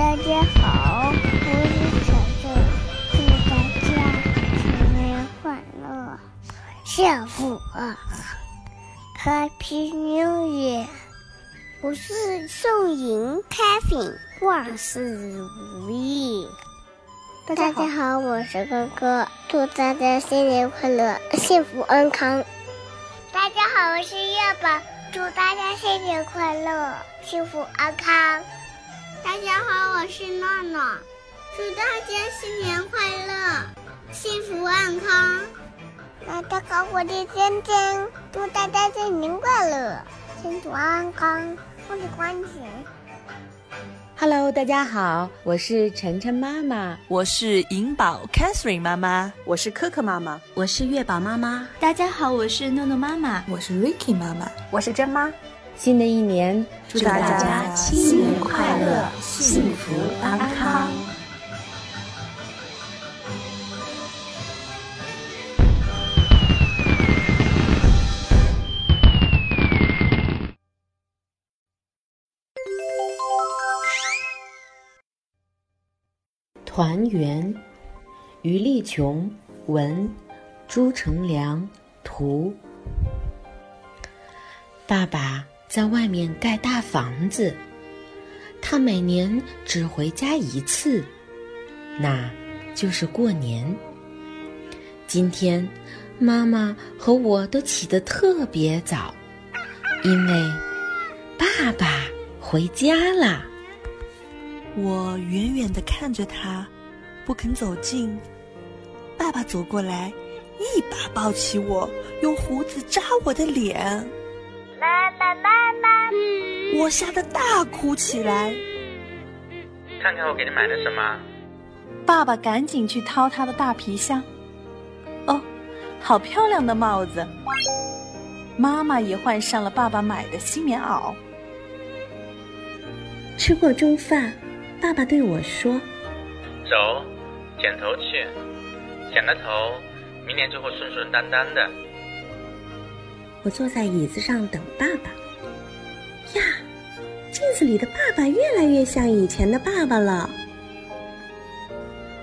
大家好，我是晨晨，祝大家新年快乐，幸福啊！Happy New Year！我是宋莹，Kevin，万事如意。大家好，我是哥哥，祝大家新年快乐，幸福安康。大家好，我是月宝，祝大家新年快乐，幸福安康。大家好，我是诺诺，祝大家新年快乐，幸福安康。大家好，我是珍珍，祝大家新年快乐，幸福安康。我是关姐。Hello，大家好，我是晨晨妈妈，我是银宝 Catherine 妈妈，我是可可妈妈，我是月宝妈妈。大家好，我是诺诺妈妈，我是 Ricky 妈妈，我是珍妈。新的一年，祝大家新年快乐，幸福安康。团圆，于丽琼文，朱成良图。爸爸在外面盖大房子，他每年只回家一次，那就是过年。今天，妈妈和我都起得特别早，因为爸爸回家了。我远远的看着他，不肯走近。爸爸走过来，一把抱起我，用胡子扎我的脸。我吓得大哭起来。看看我给你买的什么？爸爸赶紧去掏他的大皮箱。哦，好漂亮的帽子！妈妈也换上了爸爸买的新棉袄。吃过中饭。爸爸对我说：“走，剪头去，剪了头，明年就会顺顺当当的。”我坐在椅子上等爸爸。呀，镜子里的爸爸越来越像以前的爸爸了。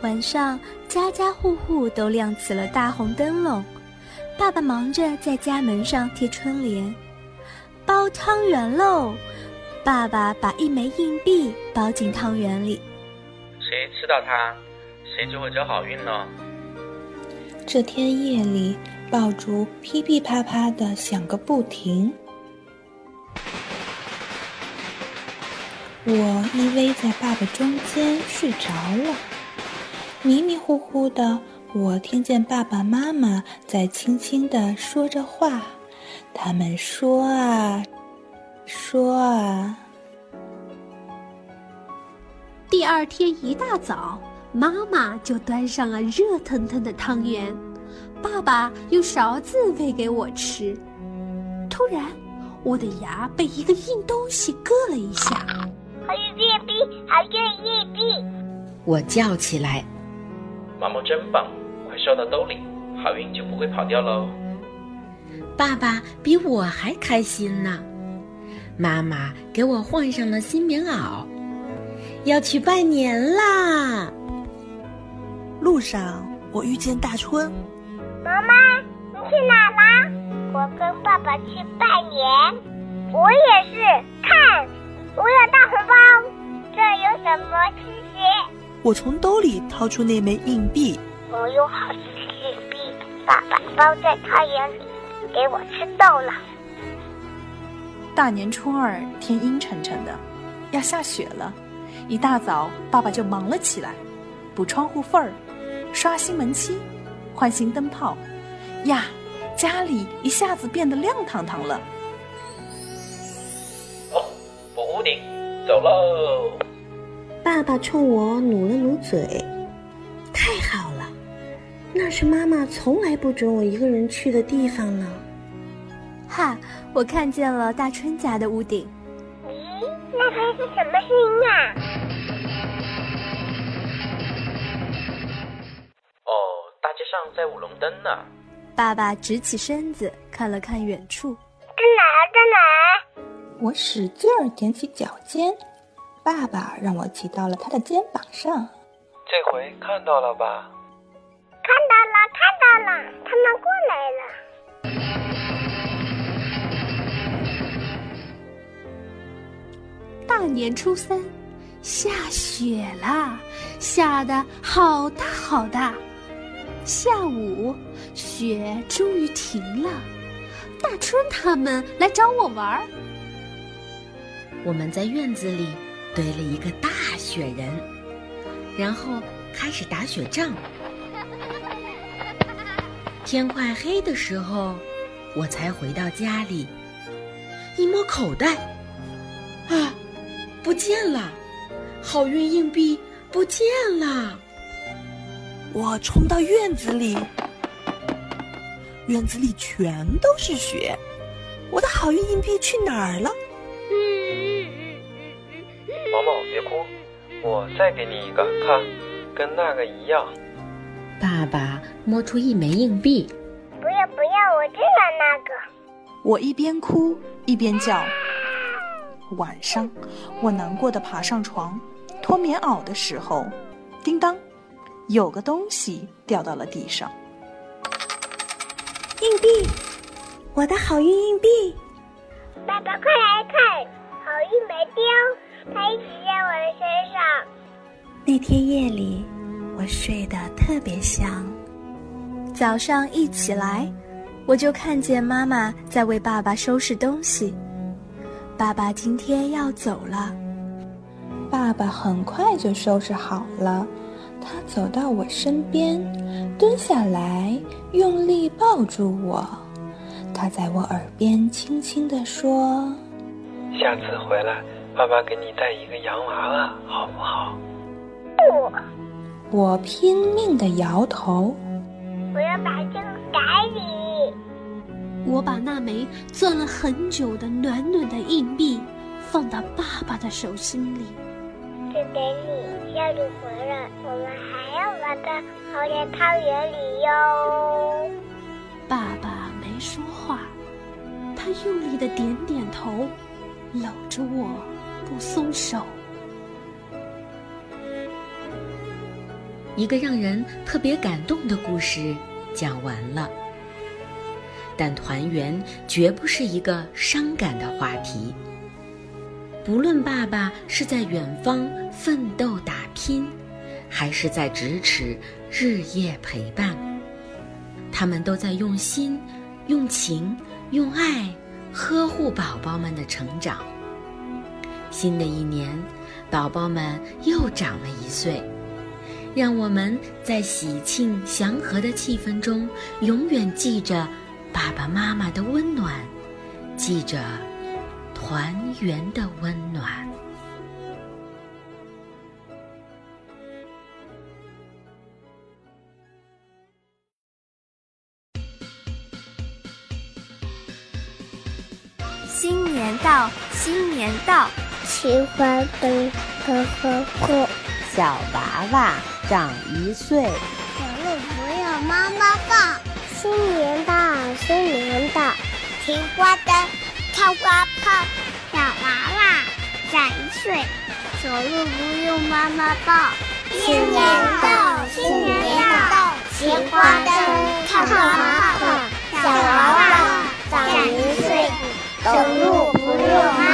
晚上，家家户户都亮起了大红灯笼，爸爸忙着在家门上贴春联，包汤圆喽。爸爸把一枚硬币包进汤圆里，谁吃到它，谁就会交好运呢。这天夜里，爆竹噼噼啪啪的响个不停。我依偎在爸爸中间睡着了，迷迷糊糊的，我听见爸爸妈妈在轻轻的说着话，他们说啊。说啊！第二天一大早，妈妈就端上了热腾腾的汤圆，爸爸用勺子喂给我吃。突然，我的牙被一个硬东西硌了一下。好运硬币，好运硬币！我叫起来：“毛毛真棒，快收到兜里，好运就不会跑掉喽！”爸爸比我还开心呢。妈妈给我换上了新棉袄，要去拜年啦。路上我遇见大春，妈妈，你去哪啦？我跟爸爸去拜年。我也是，看，我从兜里掏出那枚硬币，我有好几个硬币，爸爸包在他眼里，给我吃到了。大年初二，天阴沉沉的，要下雪了。一大早，爸爸就忙了起来，补窗户缝儿，刷新门漆，换新灯泡。呀，家里一下子变得亮堂堂了。哦，补屋顶，走喽！爸爸冲我努了努嘴，太好了，那是妈妈从来不准我一个人去的地方呢。哈，我看见了大春家的屋顶。咦，那还是什么声音啊？哦，大街上在舞龙灯呢。爸爸直起身子看了看远处，在哪儿？在哪儿？我使劲儿踮起脚尖，爸爸让我骑到了他的肩膀上。这回看到了吧？看到了，看到了，他们过来了。大年初三，下雪了，下的好大好大。下午，雪终于停了，大春他们来找我玩儿。我们在院子里堆了一个大雪人，然后开始打雪仗。天快黑的时候，我才回到家里，一摸口袋，啊，不见了！好运硬币不见了！我冲到院子里，院子里全都是雪，我的好运硬币去哪儿了？毛毛，别哭，我再给你一个，看，跟那个一样。爸爸摸出一枚硬币，不要不要，我就要那个。我一边哭一边叫。晚上，我难过的爬上床，脱棉袄的时候，叮当，有个东西掉到了地上。硬币，我的好运硬币！爸爸，快来看，好运没丢，它一直在我的身上。那天夜里，我睡得特别香。早上一起来，我就看见妈妈在为爸爸收拾东西。爸爸今天要走了。爸爸很快就收拾好了，他走到我身边，蹲下来，用力抱住我。他在我耳边轻轻地说：“下次回来，爸爸给你带一个洋娃娃，好不好？”不，我拼命地摇头。我要把这个给你。我把那枚攥了很久的暖暖的硬币放到爸爸的手心里。这给你，下次回来我们还要把它放在汤圆里哟。爸爸没说话，他用力的点点头，搂着我不松手。一个让人特别感动的故事讲完了。但团圆绝不是一个伤感的话题。不论爸爸是在远方奋斗打拼，还是在咫尺日夜陪伴，他们都在用心、用情、用爱呵护宝宝们的成长。新的一年，宝宝们又长了一岁，让我们在喜庆祥和的气氛中，永远记着。爸爸妈妈的温暖，记着团圆的温暖。新年到，新年到，奇花灯呵呵呵，小娃娃长一岁，小鹿不用妈妈抱。新年到，新年到，青花灯，跳花炮，小娃娃长一岁，走路不用妈妈抱。新年到，新年到，青花灯，跳花炮，小娃娃长一岁，走路不用妈。